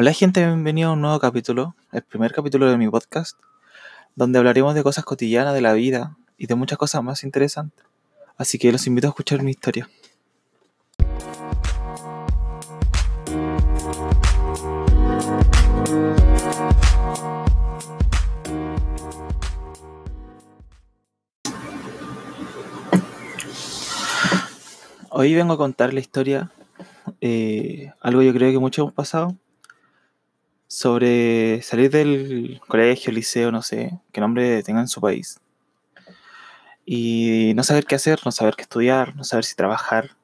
Hola gente, bienvenido a un nuevo capítulo, el primer capítulo de mi podcast, donde hablaremos de cosas cotidianas de la vida y de muchas cosas más interesantes. Así que los invito a escuchar mi historia. Hoy vengo a contar la historia, eh, algo yo creo que muchos hemos pasado, sobre salir del colegio, liceo, no sé, qué nombre tenga en su país. Y no saber qué hacer, no saber qué estudiar, no saber si trabajar.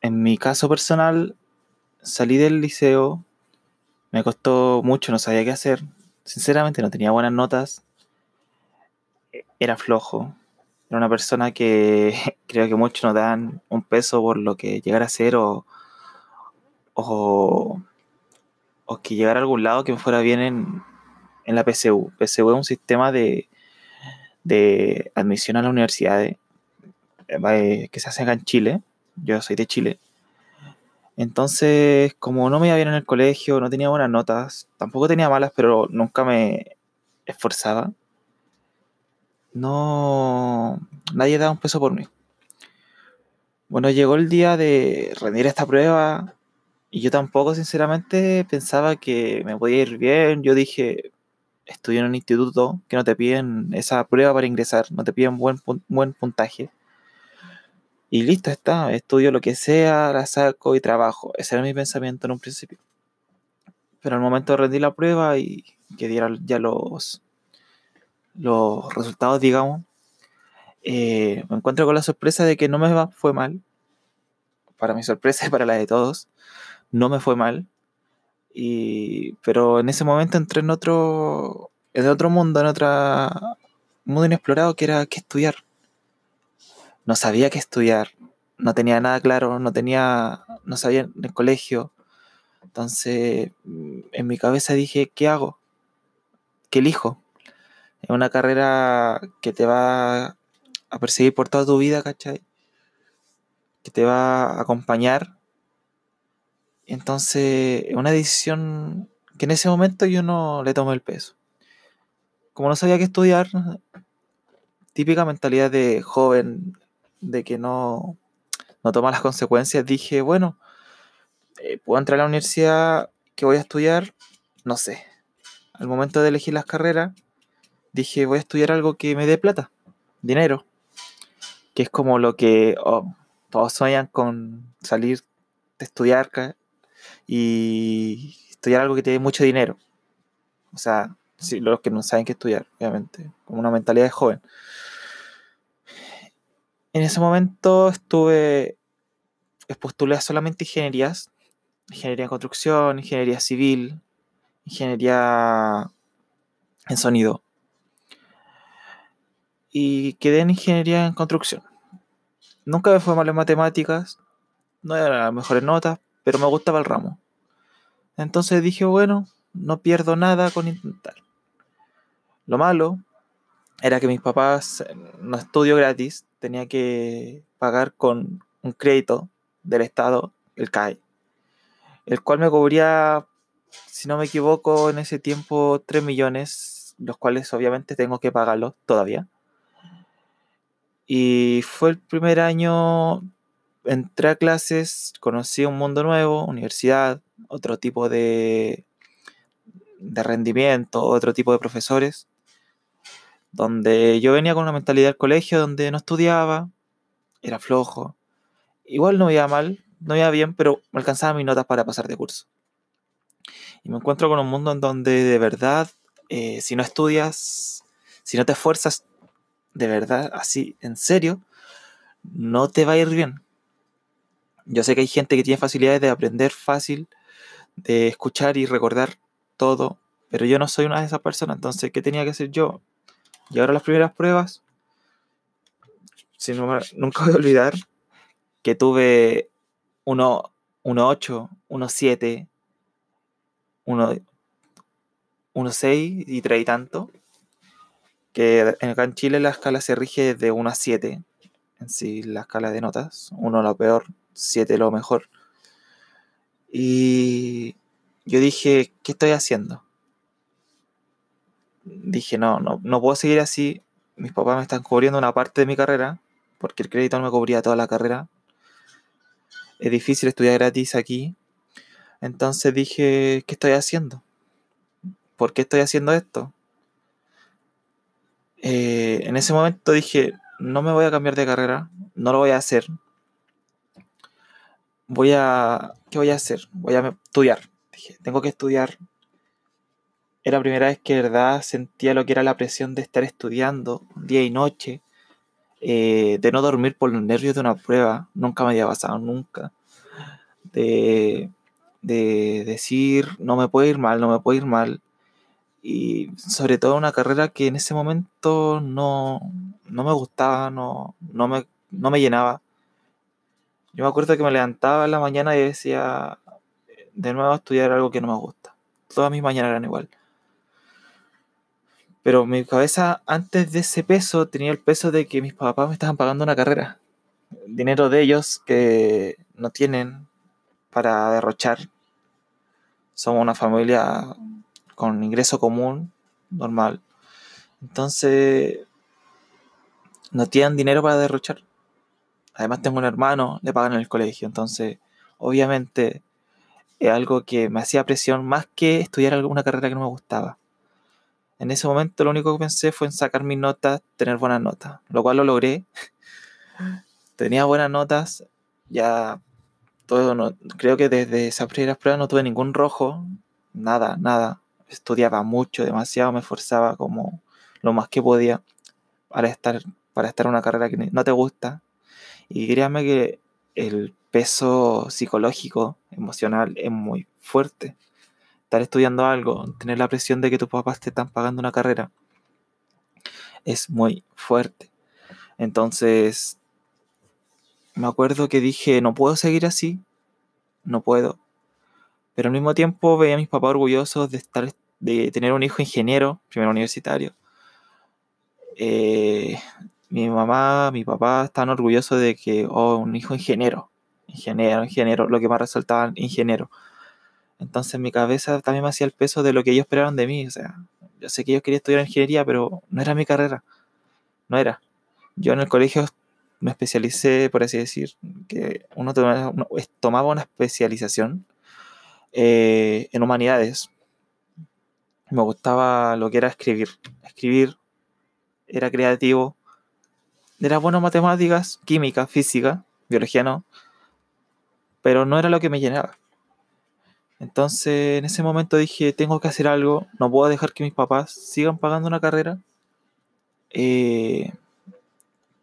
En mi caso personal, salí del liceo, me costó mucho, no sabía qué hacer. Sinceramente no tenía buenas notas, era flojo, era una persona que creo que muchos no dan un peso por lo que llegara a ser o, o que llegara a algún lado que me fuera bien en, en la PSU. PSU es un sistema de, de admisión a la universidad eh, que se hace en Chile. Yo soy de Chile. Entonces, como no me iba bien en el colegio, no tenía buenas notas, tampoco tenía malas, pero nunca me esforzaba no, nadie da un peso por mí. Bueno, llegó el día de rendir esta prueba y yo tampoco, sinceramente, pensaba que me podía ir bien. Yo dije, estudio en un instituto que no te piden esa prueba para ingresar, no te piden buen, buen puntaje. Y listo está, estudio lo que sea, la saco y trabajo. Ese era mi pensamiento en un principio. Pero al momento de rendir la prueba y que dieran ya los, los resultados, digamos, eh, me encuentro con la sorpresa de que no me fue mal. Para mi sorpresa y para la de todos, no me fue mal. Y, pero en ese momento entré en otro, en otro mundo, en otro mundo inexplorado que era qué estudiar. No sabía qué estudiar, no tenía nada claro, no tenía, no sabía en el colegio. Entonces, en mi cabeza dije, ¿qué hago? ¿Qué elijo? Es una carrera que te va a perseguir por toda tu vida, ¿cachai? Que te va a acompañar. Entonces, es una decisión que en ese momento yo no le tomé el peso. Como no sabía qué estudiar, típica mentalidad de joven, de que no, no toma las consecuencias, dije, bueno, eh, puedo entrar a la universidad que voy a estudiar, no sé. Al momento de elegir las carreras, dije, voy a estudiar algo que me dé plata, dinero, que es como lo que oh, todos sueñan con salir de estudiar y estudiar algo que te dé mucho dinero. O sea, los que no saben qué estudiar, obviamente, como una mentalidad de joven. En ese momento estuve, postulé solamente ingenierías, ingeniería en construcción, ingeniería civil, ingeniería en sonido y quedé en ingeniería en construcción. Nunca me fue mal en matemáticas, no eran las mejores notas, pero me gustaba el ramo. Entonces dije, bueno, no pierdo nada con intentar. Lo malo era que mis papás no estudio gratis, tenía que pagar con un crédito del Estado, el CAE, el cual me cubría, si no me equivoco, en ese tiempo 3 millones, los cuales obviamente tengo que pagarlos todavía. Y fue el primer año, entré a clases, conocí un mundo nuevo, universidad, otro tipo de, de rendimiento, otro tipo de profesores, donde yo venía con una mentalidad del colegio donde no estudiaba, era flojo. Igual no iba mal, no iba bien, pero me alcanzaba mis notas para pasar de curso. Y me encuentro con un mundo en donde de verdad, eh, si no estudias, si no te esfuerzas, de verdad, así, en serio, no te va a ir bien. Yo sé que hay gente que tiene facilidades de aprender fácil, de escuchar y recordar todo, pero yo no soy una de esas personas, entonces, ¿qué tenía que hacer yo? Y ahora las primeras pruebas, si nunca voy a olvidar que tuve 1.8, 1.7, 1.6 y 3 y tanto que acá en Chile la escala se rige de 1 a 7, en sí la escala de notas, 1 lo peor, 7 lo mejor. Y yo dije, ¿qué estoy haciendo? Dije, no, no, no puedo seguir así. Mis papás me están cubriendo una parte de mi carrera, porque el crédito no me cubría toda la carrera. Es difícil estudiar gratis aquí. Entonces dije, ¿qué estoy haciendo? ¿Por qué estoy haciendo esto? Eh, en ese momento dije, no me voy a cambiar de carrera, no lo voy a hacer. Voy a, ¿qué voy a hacer? Voy a estudiar. Tengo que estudiar. Era la primera vez que verdad sentía lo que era la presión de estar estudiando día y noche, eh, de no dormir por los nervios de una prueba, nunca me había pasado, nunca. De, de decir, no me puede ir mal, no me puede ir mal y sobre todo una carrera que en ese momento no, no me gustaba, no, no, me, no me llenaba. Yo me acuerdo que me levantaba en la mañana y decía, de nuevo estudiar algo que no me gusta. Todas mis mañanas eran igual. Pero mi cabeza, antes de ese peso, tenía el peso de que mis papás me estaban pagando una carrera. Dinero de ellos que no tienen para derrochar. Somos una familia con ingreso común, normal. Entonces, no tienen dinero para derrochar. Además tengo un hermano, le pagan en el colegio. Entonces, obviamente, es algo que me hacía presión más que estudiar alguna carrera que no me gustaba. En ese momento lo único que pensé fue en sacar mis notas, tener buenas notas, lo cual lo logré. Tenía buenas notas, ya todo no, creo que desde esas primeras pruebas no tuve ningún rojo, nada, nada estudiaba mucho, demasiado, me esforzaba como lo más que podía para estar, para estar en una carrera que no te gusta. Y créanme que el peso psicológico, emocional, es muy fuerte. Estar estudiando algo, tener la presión de que tus papás te están pagando una carrera, es muy fuerte. Entonces, me acuerdo que dije, no puedo seguir así, no puedo, pero al mismo tiempo veía a mis papás orgullosos de estar de tener un hijo ingeniero, primero universitario. Eh, mi mamá, mi papá están orgullosos de que, oh, un hijo ingeniero, ingeniero, ingeniero, lo que más resaltaba, ingeniero. Entonces en mi cabeza también me hacía el peso de lo que ellos esperaban de mí. O sea, yo sé que yo quería estudiar ingeniería, pero no era mi carrera. No era. Yo en el colegio me especialicé, por así decir, que uno tomaba una especialización eh, en humanidades. Me gustaba lo que era escribir. Escribir era creativo. Era bueno en matemáticas, química, física, biología no. Pero no era lo que me llenaba. Entonces en ese momento dije, tengo que hacer algo. No puedo dejar que mis papás sigan pagando una carrera eh,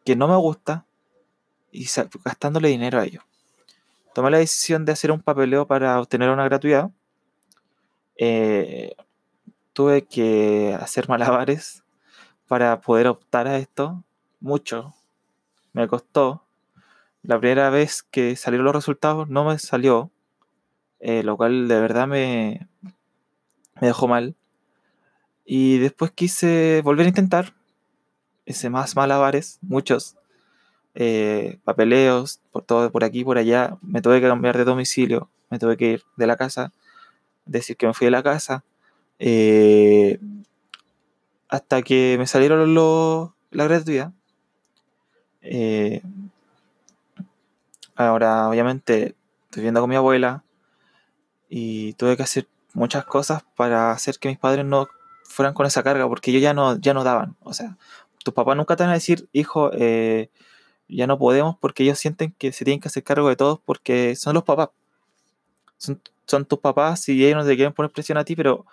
que no me gusta y gastándole dinero a ellos tomé la decisión de hacer un papeleo para obtener una gratuidad. Eh, tuve que hacer malabares para poder optar a esto. Mucho. Me costó. La primera vez que salieron los resultados no me salió. Eh, lo cual de verdad me, me dejó mal. Y después quise volver a intentar. Hice más malabares, muchos. Eh, papeleos, por todo, por aquí, por allá. Me tuve que cambiar de domicilio, me tuve que ir de la casa, decir que me fui de la casa. Eh, hasta que me salieron los, la gratuidad. Eh, ahora, obviamente, estoy viviendo con mi abuela y tuve que hacer muchas cosas para hacer que mis padres no fueran con esa carga, porque ellos ya no, ya no daban. O sea, tus papás nunca te van a decir, hijo, eh, ya no podemos porque ellos sienten que se tienen que hacer cargo de todos porque son los papás. Son, son tus papás y ellos no te quieren poner presión a ti, pero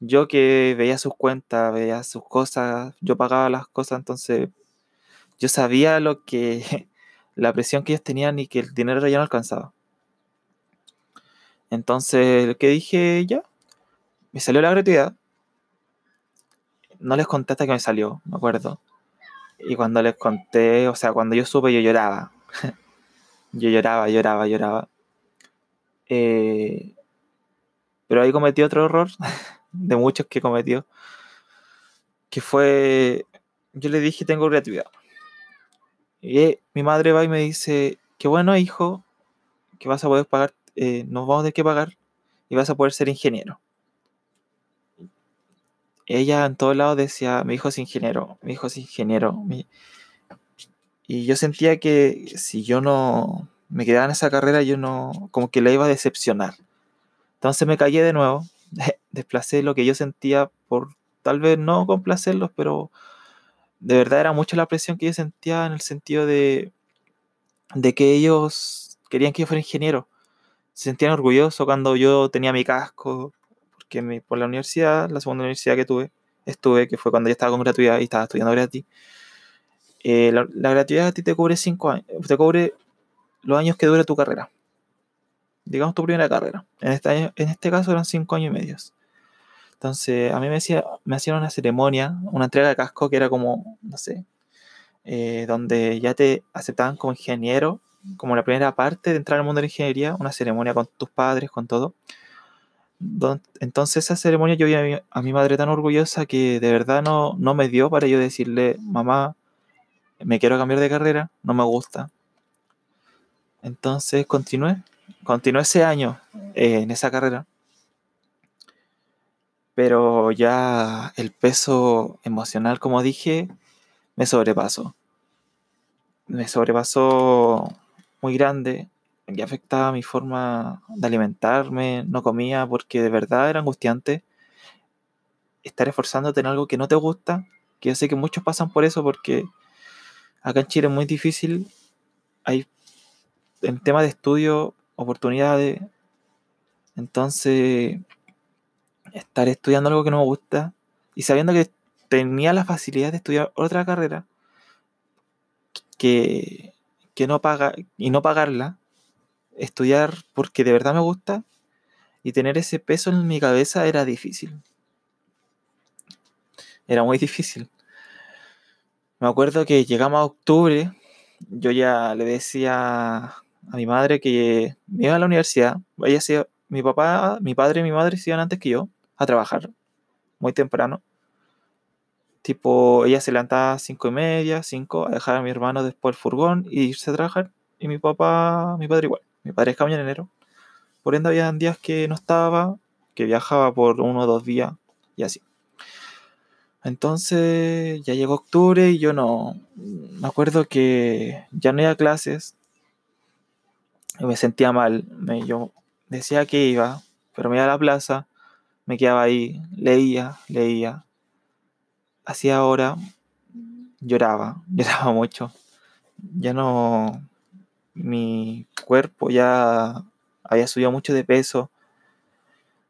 yo que veía sus cuentas, veía sus cosas, yo pagaba las cosas, entonces yo sabía lo que la presión que ellos tenían y que el dinero ya no alcanzaba. Entonces, que dije ya, me salió la gratuidad. No les conté hasta que me salió, me acuerdo. Y cuando les conté, o sea, cuando yo supe, yo lloraba. yo lloraba, lloraba, lloraba. Eh, pero ahí cometí otro error, de muchos que cometió, que fue, yo le dije, tengo creatividad. Y mi madre va y me dice, qué bueno, hijo, que vas a poder pagar, eh, nos vamos a tener que pagar. y vas a poder ser ingeniero. Ella en todos lados decía, mi hijo es ingeniero, mi hijo es ingeniero. Y yo sentía que si yo no me quedaba en esa carrera, yo no, como que la iba a decepcionar. Entonces me callé de nuevo, desplacé lo que yo sentía por tal vez no complacerlos, pero de verdad era mucho la presión que yo sentía en el sentido de, de que ellos querían que yo fuera ingeniero. Se sentían orgullosos cuando yo tenía mi casco, porque por la universidad, la segunda universidad que tuve, estuve, que fue cuando yo estaba con gratuidad y estaba estudiando gratis. Eh, la, gratuidad a ti te cubre cinco años, te cubre los años que dure tu carrera. Digamos tu primera carrera. En este, en este caso eran cinco años y medio. Entonces, a mí me, hacían una ceremonia, una entrega de casco que era como, no sé, eh, donde ya te aceptaban como ingeniero, como la primera parte de entrar al mundo de la ingeniería, una ceremonia con tus padres, con todo. Entonces esa ceremonia yo vi a mi, madre tan orgullosa que de verdad no, no me dio para yo decirle, mamá, me quiero cambiar de carrera, no me gusta. Entonces continué, continué ese año eh, en esa carrera pero ya el peso emocional, como dije, me sobrepasó. Me sobrepasó muy grande, que afectaba mi forma de alimentarme, no comía porque de verdad era angustiante estar esforzándote en algo que no te gusta, que yo sé que muchos pasan por eso porque acá en Chile es muy difícil, hay en tema de estudio oportunidades, entonces estar estudiando algo que no me gusta y sabiendo que tenía la facilidad de estudiar otra carrera que, que no paga y no pagarla, estudiar porque de verdad me gusta y tener ese peso en mi cabeza era difícil. Era muy difícil. Me acuerdo que llegamos a octubre, yo ya le decía a mi madre que me iba a la universidad. Ella mi papá, mi padre y mi madre se iban antes que yo a trabajar muy temprano. Tipo, ella se levantaba a cinco y media, cinco, a dejar a mi hermano después el furgón y irse a trabajar. Y mi papá, mi padre igual. Mi padre es camionero. Por ende, había días que no estaba, que viajaba por uno o dos días y así. Entonces, ya llegó octubre y yo no. Me acuerdo que ya no iba a clases. Y me sentía mal. Me, yo decía que iba, pero me iba a la plaza me quedaba ahí, leía, leía. Hacía ahora, lloraba, lloraba mucho. Ya no, mi cuerpo ya había subido mucho de peso,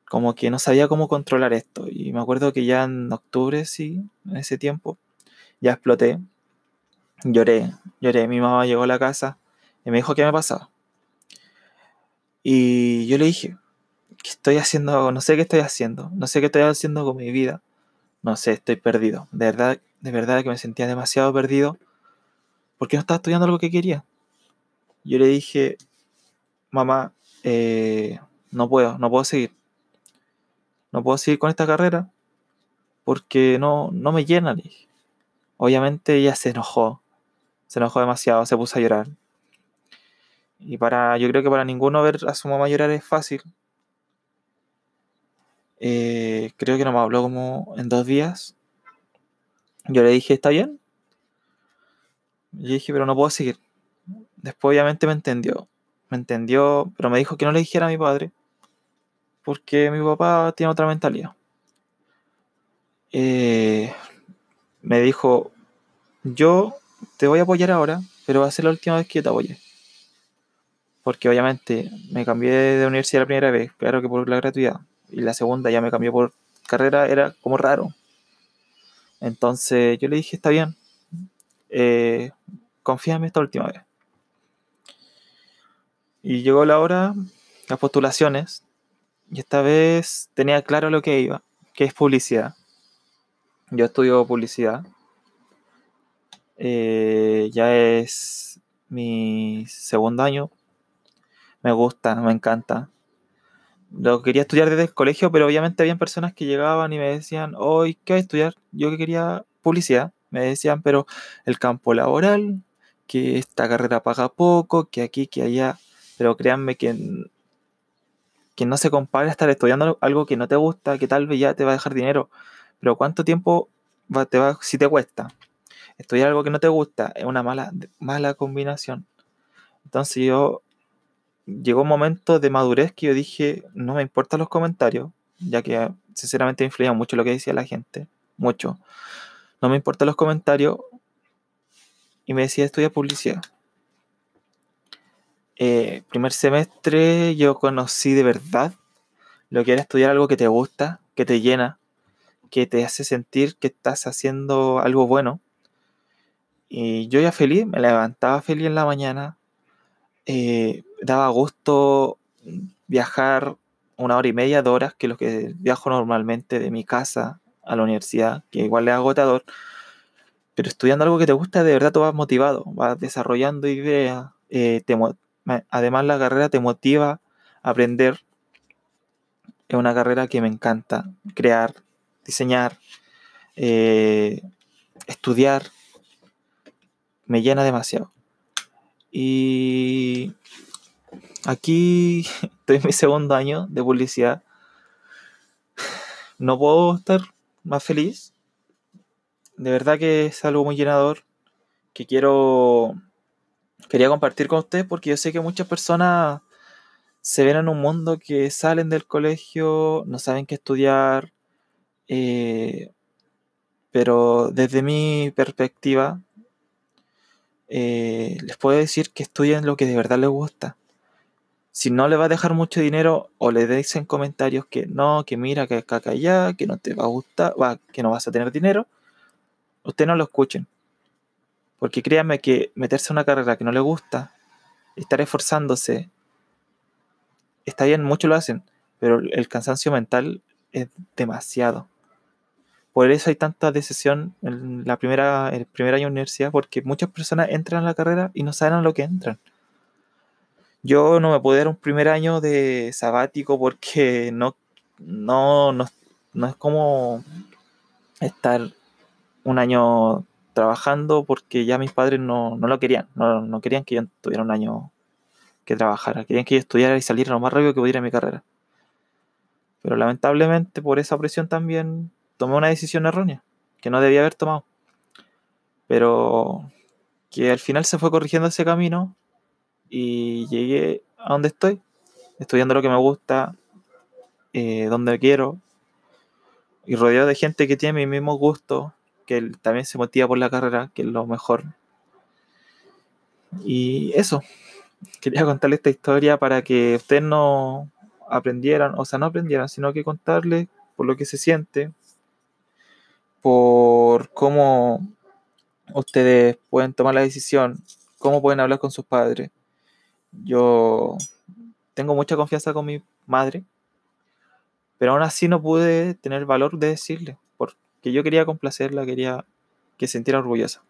como que no sabía cómo controlar esto. Y me acuerdo que ya en octubre, sí, en ese tiempo, ya exploté. Lloré, lloré. Mi mamá llegó a la casa y me dijo qué me pasaba. Y yo le dije, ¿qué estoy haciendo? No sé qué estoy haciendo, no sé qué estoy haciendo con mi vida, no sé, estoy perdido. De verdad, de verdad que me sentía demasiado perdido porque no estaba estudiando algo que quería. Yo le dije, mamá, eh, no puedo, no puedo seguir. No puedo seguir con esta carrera porque no, no me llena. Obviamente ella se enojó, se enojó demasiado, se puso a llorar. Y para, yo creo que para ninguno ver a su mamá llorar es fácil, eh, creo que no me habló como en dos días. Yo le dije, ¿está bien? Yo dije, pero no puedo seguir. Después obviamente me entendió. Me entendió, pero me dijo que no le dijera a mi padre. Porque mi papá tiene otra mentalidad. Eh, me dijo, yo te voy a apoyar ahora, pero va a ser la última vez que te apoye. Porque obviamente me cambié de universidad la primera vez, claro que por la gratuidad y la segunda ya me cambió por carrera, era como raro. Entonces yo le dije, está bien, eh, confíame esta última vez. Y llegó la hora, las postulaciones, y esta vez tenía claro lo que iba, que es publicidad. Yo estudio publicidad. Eh, ya es mi segundo año. Me gusta, me encanta lo quería estudiar desde el colegio, pero obviamente habían personas que llegaban y me decían, hoy, ¿qué voy a estudiar? Yo que quería publicidad. Me decían, pero el campo laboral, que esta carrera paga poco, que aquí, que allá. Pero créanme que, que no se compare estar estudiando algo que no te gusta, que tal vez ya te va a dejar dinero, pero ¿cuánto tiempo va, te va, si te cuesta? Estudiar algo que no te gusta es una mala, mala combinación. Entonces yo llegó un momento de madurez que yo dije, no me importan los comentarios, ya que sinceramente influía mucho lo que decía la gente, mucho. No me importan los comentarios y me decía estudiar publicidad. Eh, primer semestre yo conocí de verdad lo que era estudiar algo que te gusta, que te llena, que te hace sentir que estás haciendo algo bueno. Y yo ya feliz, me levantaba feliz en la mañana, eh, daba gusto viajar una hora y media, dos horas, que lo que viajo normalmente de mi casa a la universidad, que igual es agotador, pero estudiando algo que te gusta, de verdad tú vas motivado, vas desarrollando ideas, eh, además la carrera te motiva a aprender. Es una carrera que me encanta, crear, diseñar, eh, estudiar, me llena demasiado. Y aquí estoy en mi segundo año de publicidad. No puedo estar más feliz. De verdad que es algo muy llenador que quiero quería compartir con ustedes porque yo sé que muchas personas se ven en un mundo que salen del colegio, no saben qué estudiar, eh, pero desde mi perspectiva, eh, les puedo decir que estudien lo que de verdad les gusta. Si no le va a dejar mucho dinero o le dicen comentarios que no, que mira, que acá, allá, que no te va a gustar, que no vas a tener dinero, ustedes no lo escuchen. Porque créanme que meterse en una carrera que no le gusta, estar esforzándose, está bien, muchos lo hacen, pero el cansancio mental es demasiado. Por eso hay tanta decisión en la primera, el primer año de universidad, porque muchas personas entran a la carrera y no saben a lo que entran. Yo no me pude dar un primer año de sabático porque no, no, no, es como estar un año trabajando porque ya mis padres no, lo querían, no, no, querían que yo tuviera un año que trabajara, querían que yo estudiara y saliera lo más rápido que pudiera en mi carrera. Pero lamentablemente por esa presión también tomé una decisión errónea, que no debía haber tomado. Pero que al final se fue corrigiendo ese camino y llegué a donde estoy, estudiando lo que me gusta, eh, donde quiero, y rodeado de gente que tiene mi mismo gusto, que también se motiva por la carrera, que es lo mejor. Y eso, quería contarles esta historia para que ustedes no aprendieran, o sea, no aprendieran, sino que contarles por lo que se siente, por cómo ustedes pueden tomar la decisión, cómo pueden hablar con sus padres. Yo tengo mucha confianza con mi madre, pero aún así no pude tener valor de decirle, porque yo quería complacerla, quería que se sintiera orgullosa.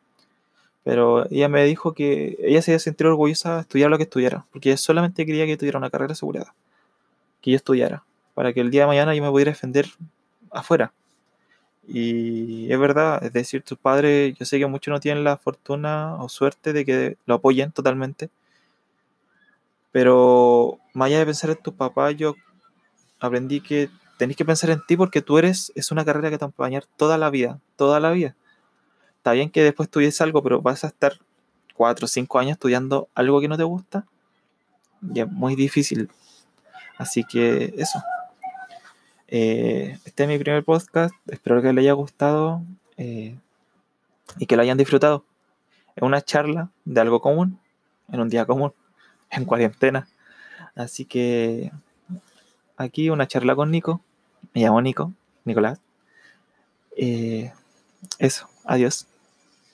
Pero ella me dijo que ella se iba a sentir orgullosa de estudiar lo que estudiara, porque ella solamente quería que tuviera una carrera asegurada, que yo estudiara, para que el día de mañana yo me pudiera defender afuera. Y es verdad, es decir, tus padres, yo sé que muchos no tienen la fortuna o suerte de que lo apoyen totalmente. Pero más allá de pensar en tus papás, yo aprendí que tenés que pensar en ti porque tú eres, es una carrera que te va a acompañar toda la vida, toda la vida. Está bien que después estudies algo, pero vas a estar cuatro o cinco años estudiando algo que no te gusta. Y es muy difícil. Así que eso. Eh, este es mi primer podcast, espero que les haya gustado eh, y que lo hayan disfrutado. Es una charla de algo común, en un día común, en cuarentena. Así que aquí una charla con Nico. Me llamo Nico, Nicolás. Eh, eso, adiós.